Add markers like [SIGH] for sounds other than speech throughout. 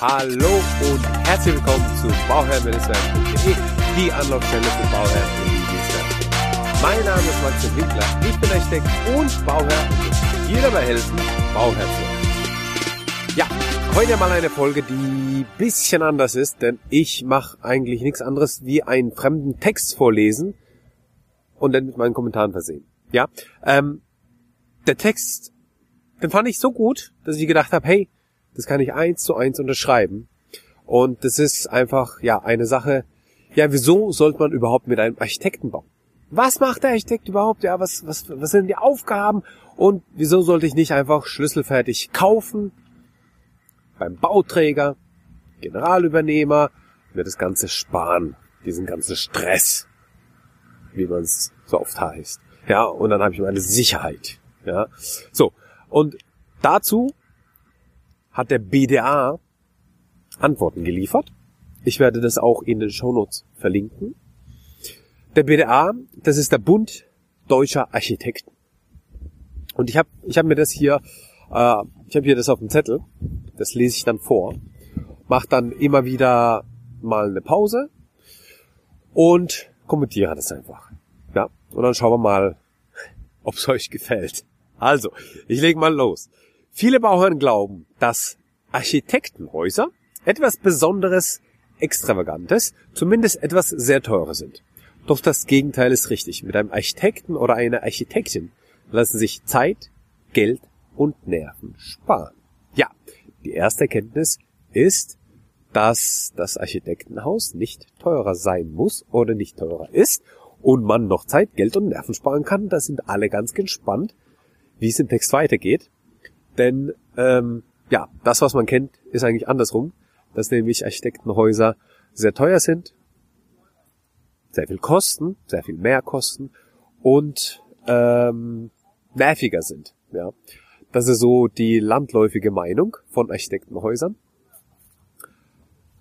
Hallo und herzlich willkommen zu bauherrn-werk.de, die Anlaufstelle für Bauherren und. Mein Name ist Maxim Winkler, ich bin Architekt und Bauherr und dir dabei helfen, Bauherr zu werden. Ja, heute mal eine Folge, die bisschen anders ist, denn ich mache eigentlich nichts anderes wie einen fremden Text vorlesen und dann mit meinen Kommentaren versehen. Ja, ähm, der Text, den fand ich so gut, dass ich gedacht habe, hey, das kann ich eins zu eins unterschreiben. Und das ist einfach, ja, eine Sache, ja, wieso sollte man überhaupt mit einem Architekten bauen? Was macht der Architekt überhaupt? Ja, was, was, was sind die Aufgaben? Und wieso sollte ich nicht einfach schlüsselfertig kaufen? Beim Bauträger, Generalübernehmer, mir das Ganze sparen, diesen ganzen Stress, wie man es so oft heißt. Ja, und dann habe ich meine Sicherheit. Ja, so. Und dazu hat der BDA Antworten geliefert. Ich werde das auch in den Shownotes verlinken. Der BDA, das ist der Bund deutscher Architekten. Und ich habe ich hab mir das hier, äh, ich habe hier das auf dem Zettel, das lese ich dann vor, mache dann immer wieder mal eine Pause und kommentiere das einfach. Ja, und dann schauen wir mal, [LAUGHS] ob es euch gefällt. Also, ich lege mal los. Viele Bauherren glauben, dass Architektenhäuser etwas Besonderes, Extravagantes, zumindest etwas sehr teures sind. Doch das Gegenteil ist richtig. Mit einem Architekten oder einer Architektin lassen sich Zeit, Geld und Nerven sparen. Ja, die erste Erkenntnis ist, dass das Architektenhaus nicht teurer sein muss oder nicht teurer ist und man noch Zeit, Geld und Nerven sparen kann. Da sind alle ganz gespannt, wie es im Text weitergeht. Denn ähm, ja, das, was man kennt, ist eigentlich andersrum, dass nämlich Architektenhäuser sehr teuer sind, sehr viel kosten, sehr viel mehr kosten und ähm, nerviger sind. Ja, das ist so die landläufige Meinung von Architektenhäusern.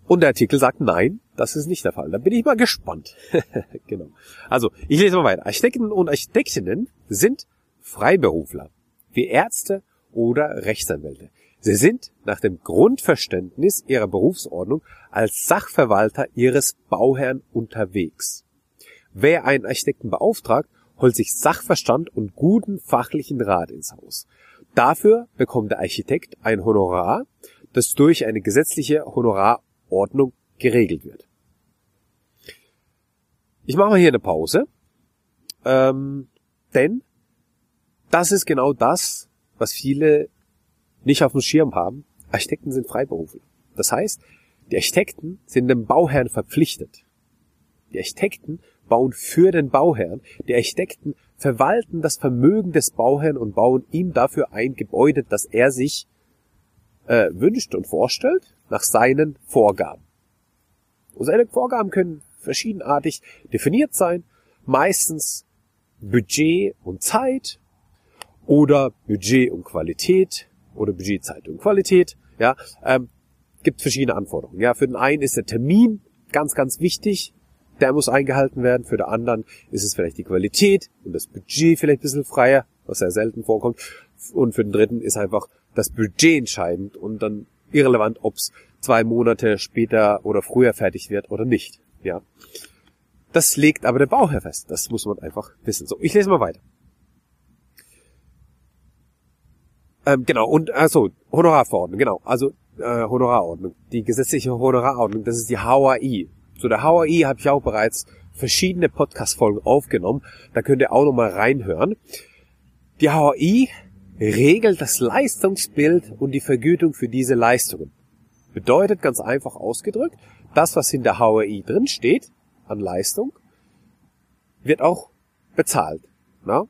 Und der Artikel sagt, nein, das ist nicht der Fall. Da bin ich mal gespannt. [LAUGHS] genau. Also, ich lese mal weiter. Architekten und Architektinnen sind Freiberufler, wie Ärzte oder Rechtsanwälte. Sie sind nach dem Grundverständnis ihrer Berufsordnung als Sachverwalter ihres Bauherrn unterwegs. Wer einen Architekten beauftragt, holt sich Sachverstand und guten fachlichen Rat ins Haus. Dafür bekommt der Architekt ein Honorar, das durch eine gesetzliche Honorarordnung geregelt wird. Ich mache mal hier eine Pause, ähm, denn das ist genau das, was viele nicht auf dem Schirm haben. Architekten sind Freiberufler. Das heißt, die Architekten sind dem Bauherrn verpflichtet. Die Architekten bauen für den Bauherrn. Die Architekten verwalten das Vermögen des Bauherrn und bauen ihm dafür ein Gebäude, das er sich äh, wünscht und vorstellt, nach seinen Vorgaben. Und seine Vorgaben können verschiedenartig definiert sein, meistens Budget und Zeit oder Budget und Qualität oder Budget, Zeit und Qualität. Ja, ähm, gibt verschiedene Anforderungen. Ja, für den einen ist der Termin ganz, ganz wichtig. Der muss eingehalten werden. Für den anderen ist es vielleicht die Qualität und das Budget vielleicht ein bisschen freier, was sehr selten vorkommt. Und für den dritten ist einfach das Budget entscheidend und dann irrelevant, ob es zwei Monate später oder früher fertig wird oder nicht. Ja. Das legt aber der Bauherr fest. Das muss man einfach wissen. So, ich lese mal weiter. Ähm, genau, und also Honorarverordnung, genau. Also äh, Honorarordnung. Die gesetzliche Honorarordnung, das ist die HAI. Zu der HAI habe ich auch bereits verschiedene Podcast-Folgen aufgenommen. Da könnt ihr auch nochmal reinhören. Die HAI regelt das Leistungsbild und die Vergütung für diese Leistungen. Bedeutet ganz einfach ausgedrückt, das, was in der HAI drin steht an Leistung, wird auch bezahlt. Na?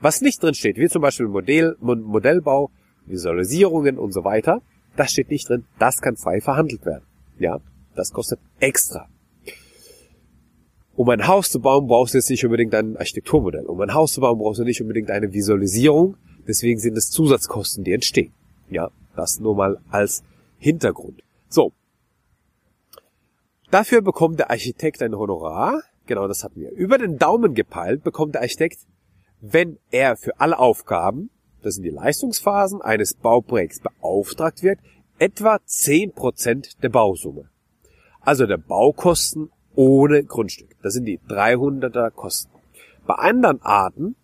Was nicht drin steht, wie zum Beispiel Modell, Modellbau, Visualisierungen und so weiter, das steht nicht drin. Das kann frei verhandelt werden. Ja, das kostet extra. Um ein Haus zu bauen, brauchst du jetzt nicht unbedingt ein Architekturmodell. Um ein Haus zu bauen, brauchst du nicht unbedingt eine Visualisierung. Deswegen sind es Zusatzkosten, die entstehen. Ja, das nur mal als Hintergrund. So. Dafür bekommt der Architekt ein Honorar. Genau, das hatten wir. Über den Daumen gepeilt bekommt der Architekt wenn er für alle Aufgaben, das sind die Leistungsphasen eines Bauprojekts beauftragt wird, etwa 10% der Bausumme. Also der Baukosten ohne Grundstück. Das sind die 300er Kosten. Bei anderen Arten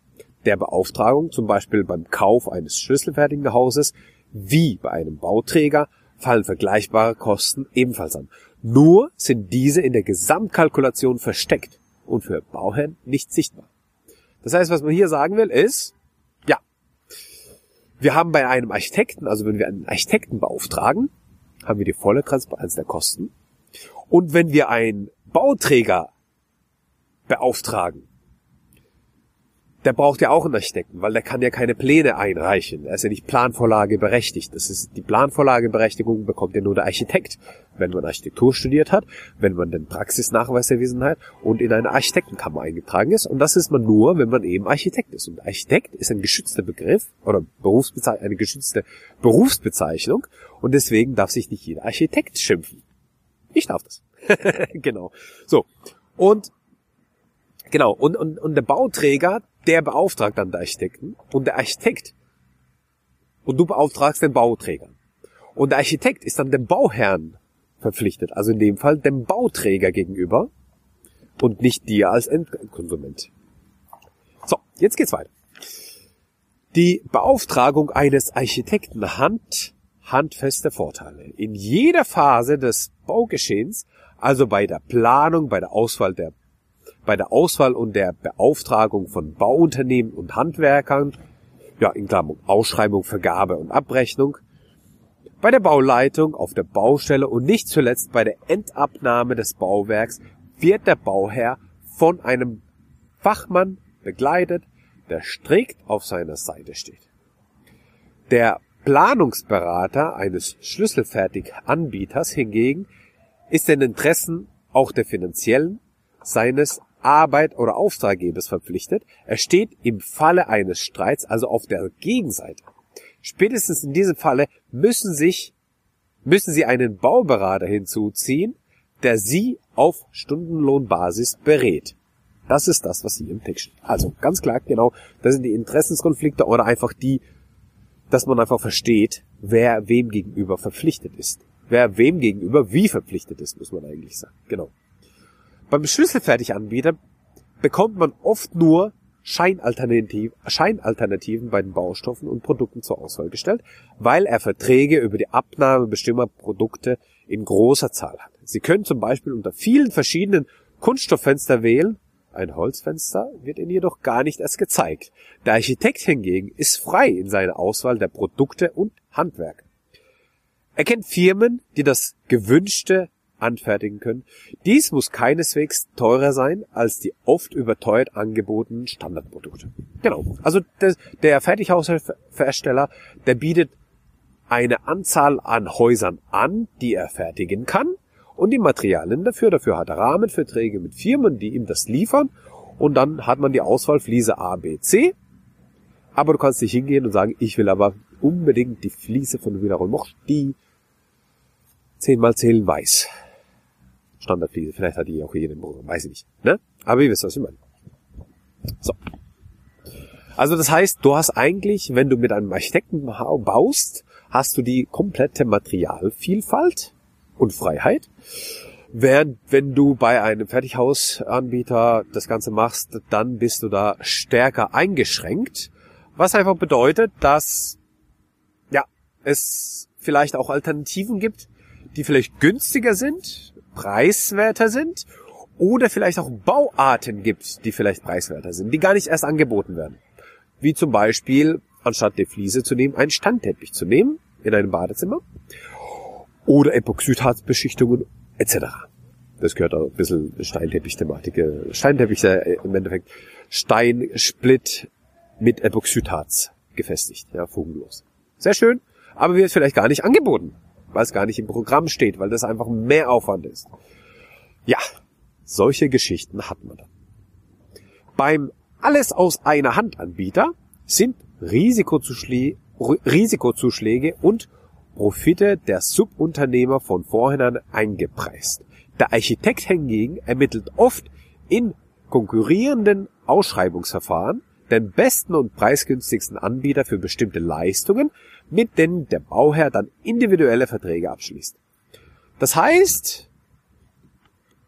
der Beauftragung, zum Beispiel beim Kauf eines schlüsselfertigen Hauses, wie bei einem Bauträger, fallen vergleichbare Kosten ebenfalls an. Nur sind diese in der Gesamtkalkulation versteckt und für Bauherren nicht sichtbar. Das heißt, was man hier sagen will, ist, ja, wir haben bei einem Architekten, also wenn wir einen Architekten beauftragen, haben wir die volle Transparenz der Kosten. Und wenn wir einen Bauträger beauftragen, der braucht ja auch einen Architekten, weil der kann ja keine Pläne einreichen. Er ist ja nicht Planvorlage berechtigt. Das ist die Planvorlageberechtigung bekommt ja nur der Architekt, wenn man Architektur studiert hat, wenn man den Praxisnachweis erwiesen hat und in eine Architektenkammer eingetragen ist. Und das ist man nur, wenn man eben Architekt ist. Und Architekt ist ein geschützter Begriff oder Berufsbezeichnung, eine geschützte Berufsbezeichnung. Und deswegen darf sich nicht jeder Architekt schimpfen. Ich darf das. [LAUGHS] genau. So. Und Genau, und, und, und der Bauträger, der beauftragt dann den Architekten und der Architekt und du beauftragst den Bauträger. Und der Architekt ist dann dem Bauherrn verpflichtet, also in dem Fall dem Bauträger gegenüber und nicht dir als Endkonsument. So, jetzt geht's weiter. Die Beauftragung eines Architekten hat handfeste Vorteile. In jeder Phase des Baugeschehens, also bei der Planung, bei der Auswahl der bei der Auswahl und der Beauftragung von Bauunternehmen und Handwerkern, ja, in Klammern Ausschreibung, Vergabe und Abrechnung, bei der Bauleitung auf der Baustelle und nicht zuletzt bei der Endabnahme des Bauwerks wird der Bauherr von einem Fachmann begleitet, der strikt auf seiner Seite steht. Der Planungsberater eines schlüsselfertig Anbieters hingegen ist den Interessen auch der finanziellen seines Arbeit oder Auftraggebers verpflichtet. Er steht im Falle eines Streits also auf der Gegenseite. Spätestens in diesem Falle müssen sich, müssen Sie einen Bauberater hinzuziehen, der Sie auf Stundenlohnbasis berät. Das ist das, was Sie im Text steht. Also ganz klar, genau, das sind die Interessenskonflikte oder einfach die, dass man einfach versteht, wer wem gegenüber verpflichtet ist. Wer wem gegenüber wie verpflichtet ist, muss man eigentlich sagen. Genau. Beim Schlüsselfertiganbieter bekommt man oft nur Scheinalternativ, Scheinalternativen bei den Baustoffen und Produkten zur Auswahl gestellt, weil er Verträge über die Abnahme bestimmter Produkte in großer Zahl hat. Sie können zum Beispiel unter vielen verschiedenen Kunststofffenster wählen, ein Holzfenster wird Ihnen jedoch gar nicht erst gezeigt. Der Architekt hingegen ist frei in seiner Auswahl der Produkte und Handwerk. Er kennt Firmen, die das gewünschte anfertigen können. Dies muss keineswegs teurer sein als die oft überteuert angebotenen Standardprodukte. Genau. Also der, Fertighaushersteller, der bietet eine Anzahl an Häusern an, die er fertigen kann und die Materialien dafür. Dafür hat er Rahmenverträge mit Firmen, die ihm das liefern und dann hat man die Auswahl Fliese A, B, C. Aber du kannst nicht hingehen und sagen, ich will aber unbedingt die Fliese von Wiener Mocht, die 10 mal 10 weiß. Standardfliese. Vielleicht hat die auch jede im Programm, weiß ich nicht. Ne? Aber ihr wisst, was ich meine. So. Also das heißt, du hast eigentlich, wenn du mit einem Architekten baust, hast du die komplette Materialvielfalt und Freiheit. Während wenn du bei einem Fertighausanbieter das Ganze machst, dann bist du da stärker eingeschränkt. Was einfach bedeutet, dass ja, es vielleicht auch Alternativen gibt, die vielleicht günstiger sind, preiswerter sind oder vielleicht auch Bauarten gibt, die vielleicht preiswerter sind, die gar nicht erst angeboten werden. Wie zum Beispiel, anstatt die Fliese zu nehmen, einen Standteppich zu nehmen in einem Badezimmer oder Epoxidharzbeschichtungen etc. Das gehört auch ein bisschen Steinteppich-Thematik. Steinteppich äh, im Endeffekt Steinsplit mit Epoxidharz gefestigt, ja, fugenlos. Sehr schön, aber wird vielleicht gar nicht angeboten weil es gar nicht im Programm steht, weil das einfach mehr Aufwand ist. Ja, solche Geschichten hat man dann. Beim alles aus einer Hand Anbieter sind Risikozuschläge, und Profite der Subunternehmer von vorhinein eingepreist. Der Architekt hingegen ermittelt oft in konkurrierenden Ausschreibungsverfahren den besten und preisgünstigsten Anbieter für bestimmte Leistungen, mit denen der Bauherr dann individuelle Verträge abschließt. Das heißt,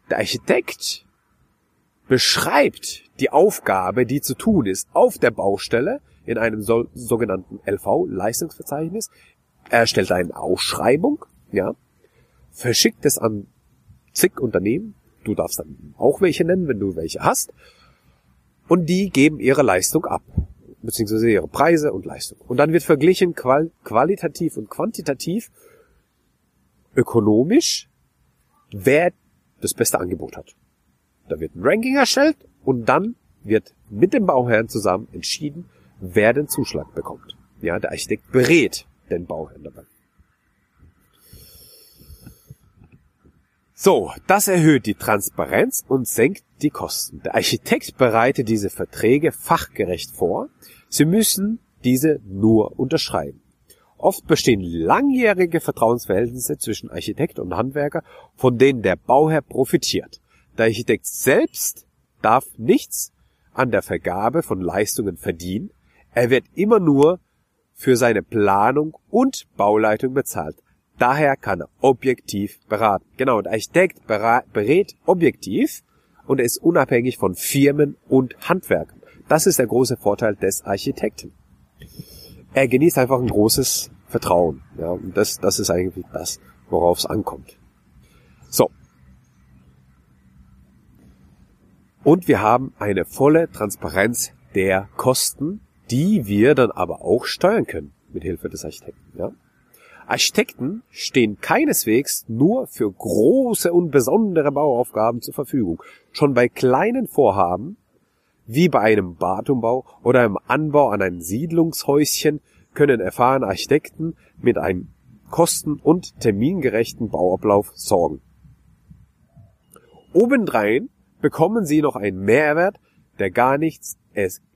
der Architekt beschreibt die Aufgabe, die zu tun ist, auf der Baustelle in einem so, sogenannten LV-Leistungsverzeichnis. Er erstellt eine Ausschreibung, ja, verschickt es an zig Unternehmen. Du darfst dann auch welche nennen, wenn du welche hast. Und die geben ihre Leistung ab, beziehungsweise ihre Preise und Leistung. Und dann wird verglichen qual qualitativ und quantitativ, ökonomisch, wer das beste Angebot hat. Da wird ein Ranking erstellt und dann wird mit dem Bauherrn zusammen entschieden, wer den Zuschlag bekommt. Ja, der Architekt berät den Bauherrn dabei. So, das erhöht die Transparenz und senkt die Kosten. Der Architekt bereitet diese Verträge fachgerecht vor. Sie müssen diese nur unterschreiben. Oft bestehen langjährige Vertrauensverhältnisse zwischen Architekt und Handwerker, von denen der Bauherr profitiert. Der Architekt selbst darf nichts an der Vergabe von Leistungen verdienen. Er wird immer nur für seine Planung und Bauleitung bezahlt. Daher kann er objektiv beraten. Genau, der Architekt berät objektiv und ist unabhängig von Firmen und Handwerkern. Das ist der große Vorteil des Architekten. Er genießt einfach ein großes Vertrauen. Ja, und das, das ist eigentlich das, worauf es ankommt. So. Und wir haben eine volle Transparenz der Kosten, die wir dann aber auch steuern können mit Hilfe des Architekten. Ja? Architekten stehen keineswegs nur für große und besondere Bauaufgaben zur Verfügung. Schon bei kleinen Vorhaben, wie bei einem Badumbau oder einem Anbau an ein Siedlungshäuschen, können erfahrene Architekten mit einem kosten- und termingerechten Bauablauf sorgen. Obendrein bekommen sie noch einen Mehrwert, der gar nichts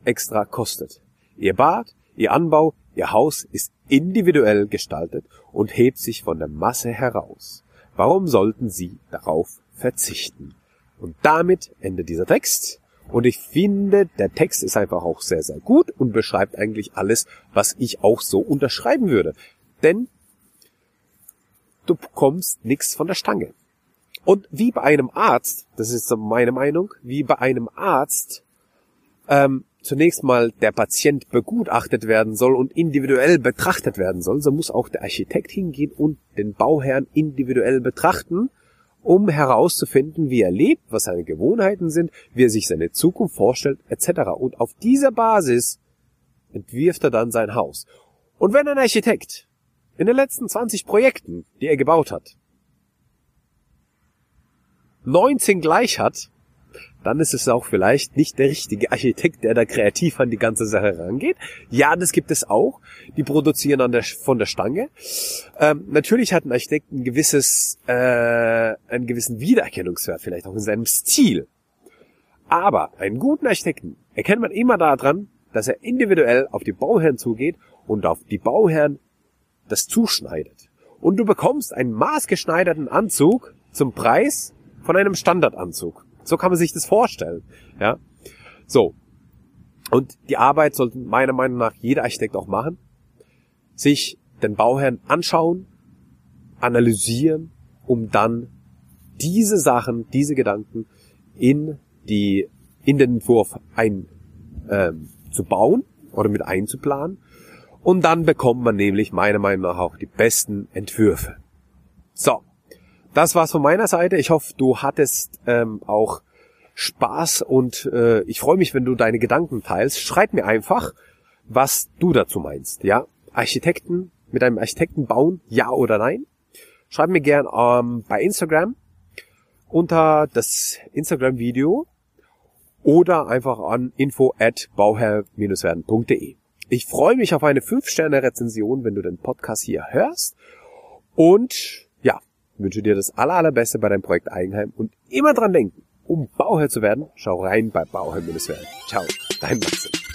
extra kostet. Ihr Bad, ihr Anbau, ihr Haus ist individuell gestaltet und hebt sich von der Masse heraus. Warum sollten Sie darauf verzichten? Und damit endet dieser Text. Und ich finde, der Text ist einfach auch sehr, sehr gut und beschreibt eigentlich alles, was ich auch so unterschreiben würde. Denn du bekommst nichts von der Stange. Und wie bei einem Arzt, das ist meine Meinung, wie bei einem Arzt ähm, zunächst mal der Patient begutachtet werden soll und individuell betrachtet werden soll, so muss auch der Architekt hingehen und den Bauherrn individuell betrachten, um herauszufinden, wie er lebt, was seine Gewohnheiten sind, wie er sich seine Zukunft vorstellt, etc. Und auf dieser Basis entwirft er dann sein Haus. Und wenn ein Architekt in den letzten 20 Projekten, die er gebaut hat, 19 gleich hat, dann ist es auch vielleicht nicht der richtige Architekt, der da kreativ an die ganze Sache rangeht. Ja, das gibt es auch. Die produzieren an der, von der Stange. Ähm, natürlich hat ein Architekt ein gewisses, äh, einen gewissen Wiedererkennungswert, vielleicht auch in seinem Stil. Aber einen guten Architekten erkennt man immer daran, dass er individuell auf die Bauherren zugeht und auf die Bauherren das zuschneidet. Und du bekommst einen maßgeschneiderten Anzug zum Preis von einem Standardanzug. So kann man sich das vorstellen. Ja. So. Und die Arbeit sollte meiner Meinung nach jeder Architekt auch machen. Sich den Bauherrn anschauen, analysieren, um dann diese Sachen, diese Gedanken in die, in den Entwurf ein, ähm, zu bauen oder mit einzuplanen. Und dann bekommt man nämlich meiner Meinung nach auch die besten Entwürfe. So das war's von meiner Seite. Ich hoffe, du hattest ähm, auch Spaß und äh, ich freue mich, wenn du deine Gedanken teilst. Schreib mir einfach, was du dazu meinst. Ja, Architekten mit einem Architekten bauen, ja oder nein? Schreib mir gern ähm, bei Instagram unter das Instagram-Video oder einfach an info at bauherr-werden.de. Ich freue mich auf eine 5-Sterne-Rezension, wenn du den Podcast hier hörst. Und ja, wünsche dir das aller, allerbeste bei deinem Projekt Eigenheim und immer dran denken, um Bauherr zu werden, schau rein bei Bauherr-werden. Ciao, dein Maxim.